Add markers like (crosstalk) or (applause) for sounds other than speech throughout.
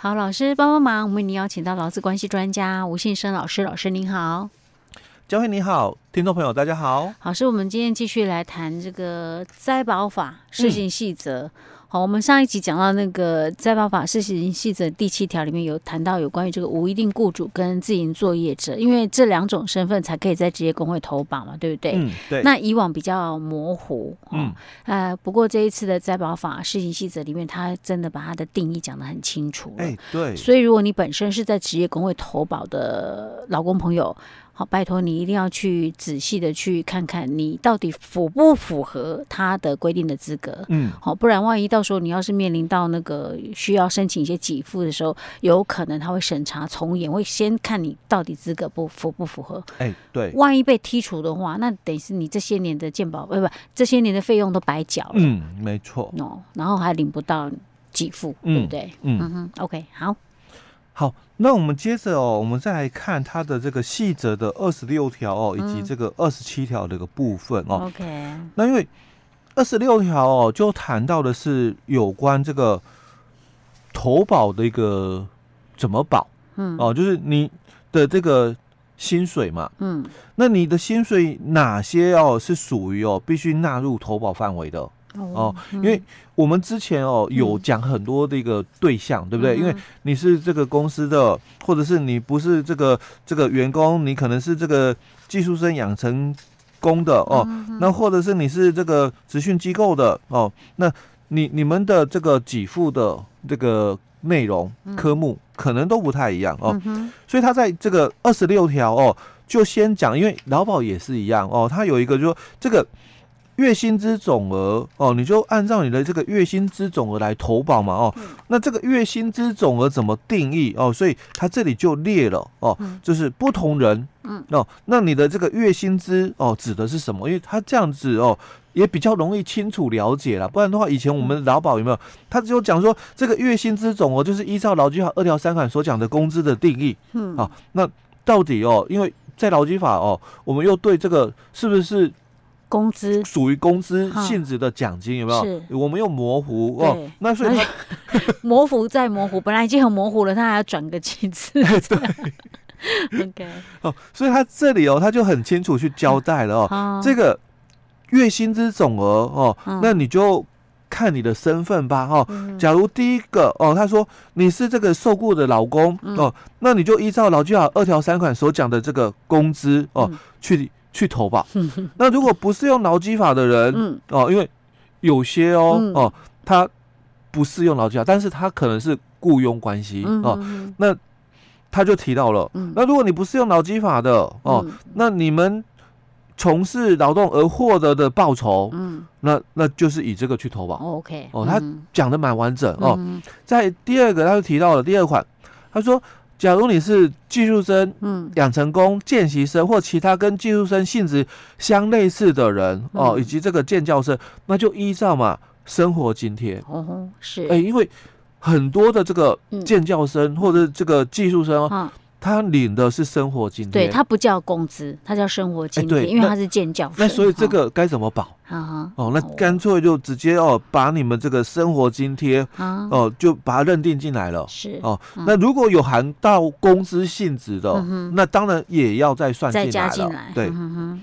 好，老师帮帮忙，我们为您邀请到劳资关系专家吴信生老师，老师您好。教会你好，听众朋友大家好。老师，我们今天继续来谈这个灾保法施行细则。嗯好，我们上一集讲到那个再保法施行细则第七条里面有谈到有关于这个无一定雇主跟自营作业者，因为这两种身份才可以在职业工会投保嘛，对不对？嗯，对。那以往比较模糊，嗯，呃，不过这一次的再保法施行细则里面，它真的把它的定义讲得很清楚。哎，对。所以如果你本身是在职业工会投保的劳工朋友，好，拜托你一定要去仔细的去看看，你到底符不符合他的规定的资格。嗯，好，不然万一到时候你要是面临到那个需要申请一些给付的时候，有可能他会审查从严，会先看你到底资格不符不符合。哎，对，万一被剔除的话，那等于是你这些年的健保，不不，这些年的费用都白缴了。嗯，没错。哦，然后还领不到给付，嗯、对不对？嗯嗯哼，OK，好。好，那我们接着哦，我们再来看它的这个细则的二十六条哦，以及这个二十七条的一个部分哦。OK，那因为二十六条哦，就谈到的是有关这个投保的一个怎么保，嗯，哦，就是你的这个薪水嘛，嗯，那你的薪水哪些哦是属于哦必须纳入投保范围的？哦，因为我们之前哦有讲很多的一个对象，嗯、对不对？因为你是这个公司的，或者是你不是这个这个员工，你可能是这个技术生养成工的哦，嗯、那或者是你是这个职训机构的哦，那你你们的这个给付的这个内容科目可能都不太一样哦，嗯、所以他在这个二十六条哦就先讲，因为劳保也是一样哦，他有一个就是说这个。月薪资总额哦，你就按照你的这个月薪资总额来投保嘛哦。那这个月薪资总额怎么定义哦？所以它这里就列了哦，就是不同人嗯哦，那你的这个月薪资哦指的是什么？因为它这样子哦也比较容易清楚了解了。不然的话，以前我们劳保有没有？他只有讲说这个月薪资总额就是依照劳基法二条三款所讲的工资的定义嗯啊。那到底哦，因为在劳基法哦，我们又对这个是不是？工资。属于工资性质的奖金有没有？是。我们又模糊哦，那所以它 (laughs) 模糊再模糊，本来已经很模糊了，他还要转个几次？(laughs) 对，OK，哦，所以他这里哦，他就很清楚去交代了哦，这个月薪资总额哦，那你就看你的身份吧哦。假如第一个哦，他说你是这个受雇的老公哦，那你就依照劳基法二条三款所讲的这个工资哦去。去投保。(laughs) 那如果不是用劳基法的人，嗯、哦，因为有些哦，嗯、哦，他不适用劳基法，但是他可能是雇佣关系，嗯、哦，那他就提到了，嗯、那如果你不是用劳基法的，哦，嗯、那你们从事劳动而获得的报酬，嗯，那那就是以这个去投保。OK，哦，他讲的蛮完整哦。在第二个，他就提到了第二款，他说。假如你是技术生、嗯，养成工、见习生或其他跟技术生性质相类似的人哦，以及这个建教生，那就依照嘛生活津贴。哦，是，哎，因为很多的这个建教生或者这个技术生哦。他领的是生活津贴，对，他不叫工资，他叫生活津贴，欸、因为他是建教生。那所以这个该怎么保？哦、哦，那干脆就直接哦，把你们这个生活津贴哦，就把它认定进来了。是哦，那如果有含到工资性质的，嗯、那当然也要再算进来了。再加进来。对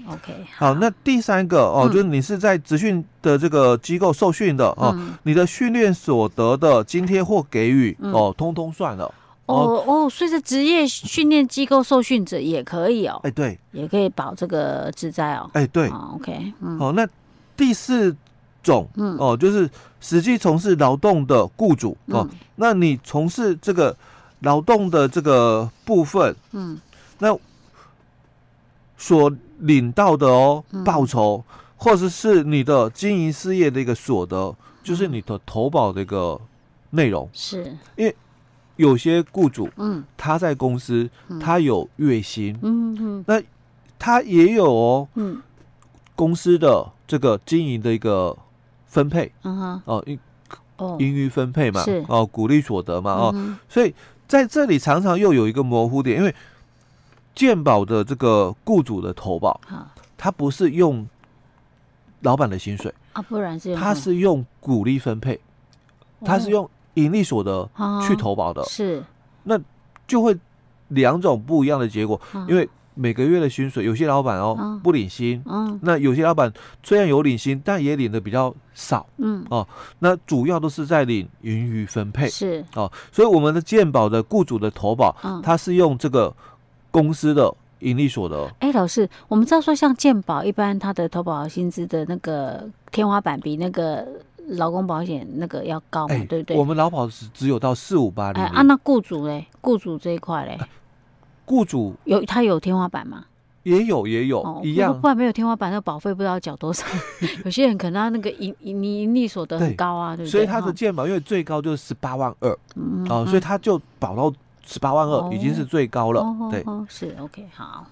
，，OK 好。好，那第三个哦，就是你是在职训的这个机构受训的、嗯、哦，你的训练所得的津贴或给予、嗯、哦，通通算了。哦哦，所以是职业训练机构受训者也可以哦。哎，对，也可以保这个职灾哦。哎，对。OK，嗯。好，那第四种，嗯，哦，就是实际从事劳动的雇主哦。那你从事这个劳动的这个部分，嗯，那所领到的哦报酬，或者是你的经营事业的一个所得，就是你的投保的一个内容，是因为。有些雇主，嗯，他在公司，他有月薪，嗯嗯，那他也有哦，嗯，公司的这个经营的一个分配，嗯哼，哦，盈哦。盈余分配嘛，是。哦，股利所得嘛，哦，所以在这里常常又有一个模糊点，因为健保的这个雇主的投保，他不是用老板的薪水啊，不然是他是用鼓励分配，他是用。营利所得去投保的，是，那就会两种不一样的结果，因为每个月的薪水，有些老板哦不领薪，嗯，那有些老板虽然有领薪，但也领的比较少，嗯。哦，那主要都是在领盈余分配，是。哦，所以我们的健保的雇主的投保，它是用这个公司的盈利所得。哎，老师，我们知道说像健保一般，它的投保薪资的那个天花板比那个。劳工保险那个要高嘛，欸、对不对？我们劳保是只有到四五八零。啊，那雇主嘞？雇主这一块嘞？雇主有他有天花板吗？也有也有，哦、一样。不然没有天花板，那保费不知道要缴多少。(laughs) 有些人可能他那个盈盈盈利所得很高啊，对，对不对？所以他的健保因为最高就是十八万二，嗯，哦，所以他就保到十八万二，已经是最高了。哦、对，哦、是 OK 好。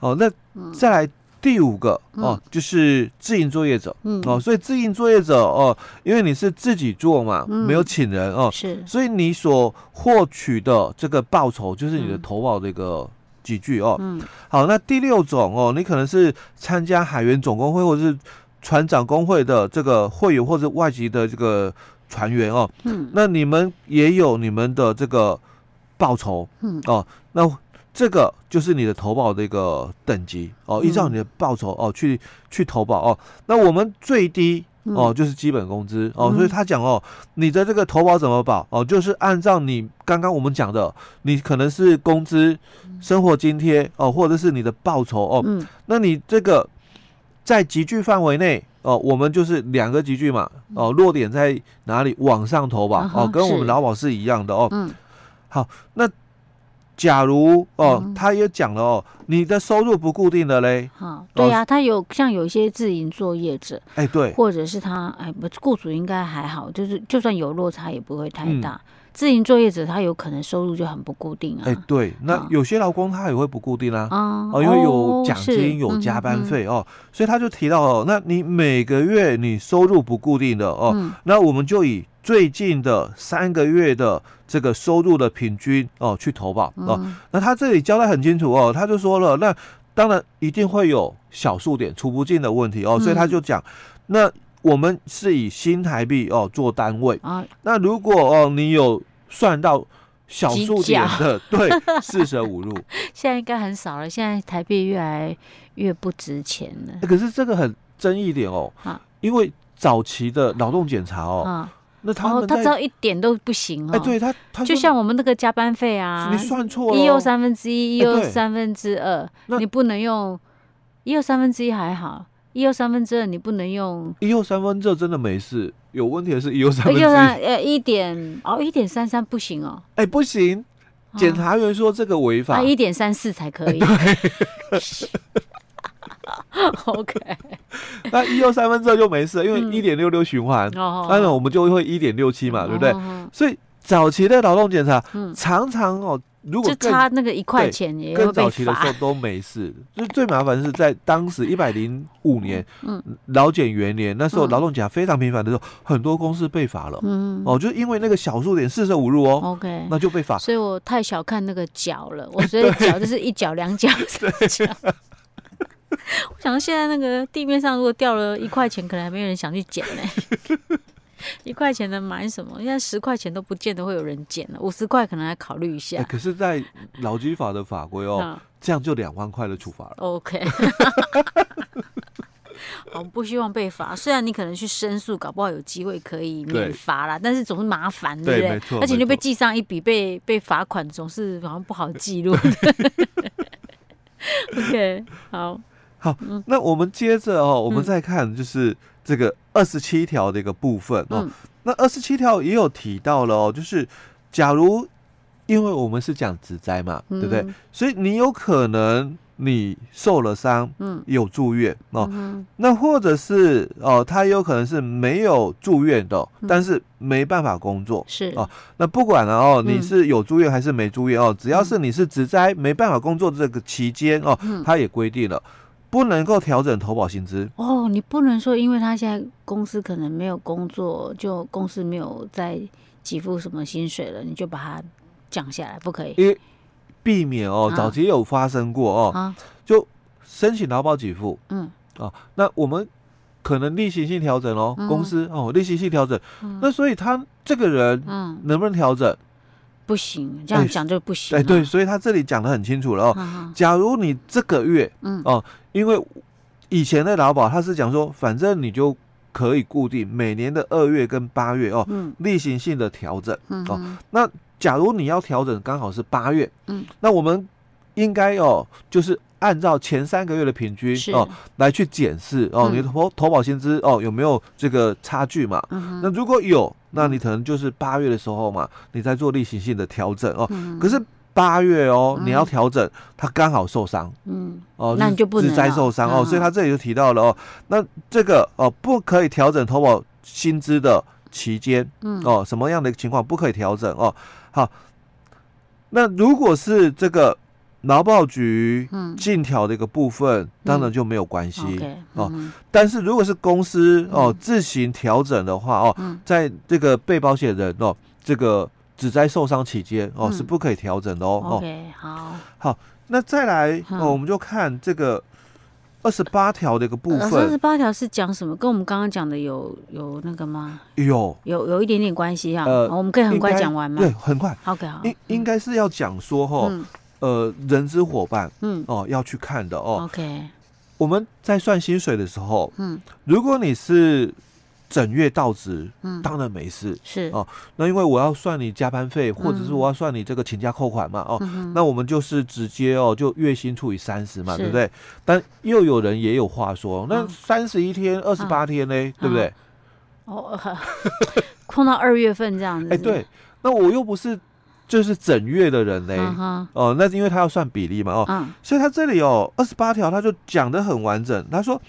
哦，那再来。第五个哦，就是自营作业者，哦，所以自营作业者哦，因为你是自己做嘛，没有请人哦，是，所以你所获取的这个报酬就是你的投保的一个几句哦。嗯，好，那第六种哦，你可能是参加海员总工会或者是船长工会的这个会员或者外籍的这个船员哦，嗯，那你们也有你们的这个报酬，嗯，哦，那。这个就是你的投保的一个等级哦，依照你的报酬哦去去投保哦。那我们最低哦就是基本工资哦，所以他讲哦，你的这个投保怎么保哦，就是按照你刚刚我们讲的，你可能是工资、生活津贴哦，或者是你的报酬哦。那你这个在集聚范围内哦，我们就是两个集聚嘛哦，落点在哪里往上投保哦，跟我们劳保是一样的哦。好，那。假如哦，嗯、他也讲了哦，你的收入不固定的嘞。好，对呀、啊，他有像有一些自营作业者，哎，对，或者是他哎，不，雇主应该还好，就是就算有落差也不会太大。嗯、自营作业者他有可能收入就很不固定啊。哎，对，那有些劳工他也会不固定啊，哦，哦，因为有奖金、有加班费哦，所以他就提到哦，那你每个月你收入不固定的哦，嗯、那我们就以。最近的三个月的这个收入的平均哦，去投保哦。那他这里交代很清楚哦，他就说了，那当然一定会有小数点出不进的问题哦，所以他就讲，那我们是以新台币哦做单位啊。那如果哦你有算到小数点的，(laughs) 对，四舍五入，(laughs) 现在应该很少了。现在台币越来越不值钱了。可是这个很争议点哦，因为早期的劳动检查哦。那他哦，他知道一点都不行哦。哎，对他，他就像我们那个加班费啊，你算错了，一又三分之一，一又三分之二，你不能用一又三分之一还好，一又三分之二你不能用。一又三分之二真的没事，有问题的是一又三分之一。呃，一点哦，一点三三不行哦。哎，不行，检察员说这个违法。一点三四才可以。(laughs) (laughs) OK，(laughs) 那一又三分之二就没事，因为一点六六循环，当然我们就会一点六七嘛，对不对？所以早期的劳动检查，常常哦，如果就差那个一块钱，也更早期的时候都没事。就最麻烦是在当时一百零五年，嗯，劳检元年，那时候劳动检查非常频繁的时候，很多公司被罚了，嗯，哦，就因为那个小数点四舍五入哦，OK，那就被罚。所以我太小看那个脚了，我所以脚就是一脚两脚 (laughs) 三角。(laughs) 我想到现在那个地面上如果掉了一块钱，可能还没有人想去捡呢。(laughs) 一块钱能买什么？现在十块钱都不见得会有人捡了，五十块可能还考虑一下。可是，在劳基法的法规哦，这样就两万块的处罚了。OK，(laughs) 我们不希望被罚。虽然你可能去申诉，搞不好有机会可以免罚啦，但是总是麻烦，对不对？而且就被记上一笔，被被罚款总是好像不好记录。OK，好。好，那我们接着哦，我们再看就是这个二十七条的一个部分哦。嗯、那二十七条也有提到了哦，就是假如因为我们是讲职灾嘛，嗯、对不对？所以你有可能你受了伤，嗯，有住院哦。嗯、那或者是哦，他有可能是没有住院的，嗯、但是没办法工作是哦。那不管了哦，你是有住院还是没住院哦，只要是你是职灾没办法工作这个期间哦，他也规定了。不能够调整投保薪资。哦，你不能说，因为他现在公司可能没有工作，就公司没有再给付什么薪水了，你就把它降下来，不可以？因避免哦，早期有发生过哦，啊、就申请劳保给付，嗯，哦，那我们可能例行性调整哦，嗯、公司哦例行性调整，嗯、那所以他这个人能不能调整？不行，这样讲就不行。哎，对，所以他这里讲的很清楚了哦。嗯、假如你这个月，嗯哦，因为以前的劳保他是讲说，反正你就可以固定每年的二月跟八月哦，嗯、例行性的调整、嗯、哦。那假如你要调整刚好是八月，嗯，那我们应该哦，就是。按照前三个月的平均哦来去检视哦，你的投投保薪资哦有没有这个差距嘛？嗯、那如果有，那你可能就是八月的时候嘛，你在做例行性的调整哦。嗯、可是八月哦，嗯、你要调整，他刚好受伤，嗯哦，那你就不能再受伤哦。所以他这里就提到了哦，那这个哦不可以调整投保薪资的期间，嗯哦，什么样的情况不可以调整哦？好，那如果是这个。劳保局进调的一个部分，嗯、当然就没有关系、哦。嗯、但是如果是公司哦、嗯、自行调整的话哦，嗯、在这个被保险人哦这个职灾受伤期间哦、嗯、是不可以调整的哦。OK，好，好，那再来、嗯、哦，我们就看这个二十八条的一个部分。二十八条是讲什么？跟我们刚刚讲的有有那个吗？有，有有一点点关系啊。呃，我们可以很快讲完吗？对，很快。OK，好。应应该是要讲说哈。嗯呃，人资伙伴，嗯，哦，要去看的哦。OK，我们在算薪水的时候，嗯，如果你是整月到职，嗯，当然没事，是哦。那因为我要算你加班费，或者是我要算你这个请假扣款嘛，哦，那我们就是直接哦，就月薪除以三十嘛，对不对？但又有人也有话说，那三十一天、二十八天呢，对不对？哦，(laughs) 空到二月份这样子。哎，对，那我又不是。就是整月的人呢，哦、uh 那因为他要算比例嘛，哦，uh. 所以他这里哦二十八条，他就讲的很完整。他说，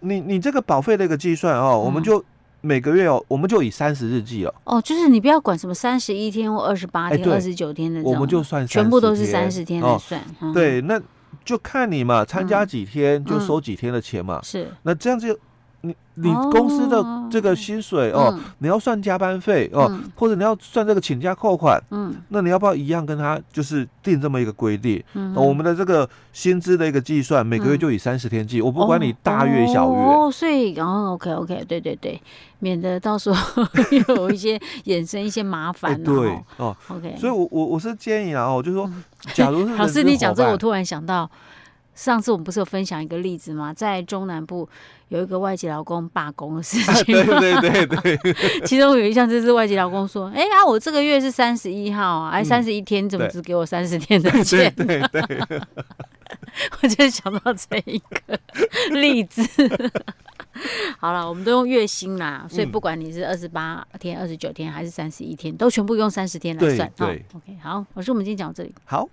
你你这个保费的一个计算哦，uh. 我们就每个月哦，我们就以三十日计哦。哦，就是你不要管什么三十一天或二十八天、二十九天的，我们就算全部都是三十天来算。哦 uh. 对，那就看你嘛，参加几天就收几天的钱嘛。是、uh，huh. 那这样就。你你公司的这个薪水哦，你要算加班费哦，或者你要算这个请假扣款，嗯，那你要不要一样跟他就是定这么一个规定？嗯，我们的这个薪资的一个计算，每个月就以三十天计，我不管你大月小月。哦，所以然后 OK OK，对对对，免得到时候 (laughs) 有一些衍生一些麻烦。对哦，OK。所以我我我是建议啊，哦，就是说，(laughs) 假如是老师你讲这个，我突然想到。上次我们不是有分享一个例子吗？在中南部有一个外籍劳工罢工的事情，(laughs) 对对对对。(laughs) 其中有一项就是外籍劳工说：“哎呀，我这个月是三十一号啊，哎，三十一天，怎么只给我三十天的钱？”对对对。(laughs) 我就想到这一个例子。好了，我们都用月薪啦，所以不管你是二十八天、二十九天还是三十一天，都全部用三十天来算。对，对。OK，好，老师，我们今天讲到这里。好。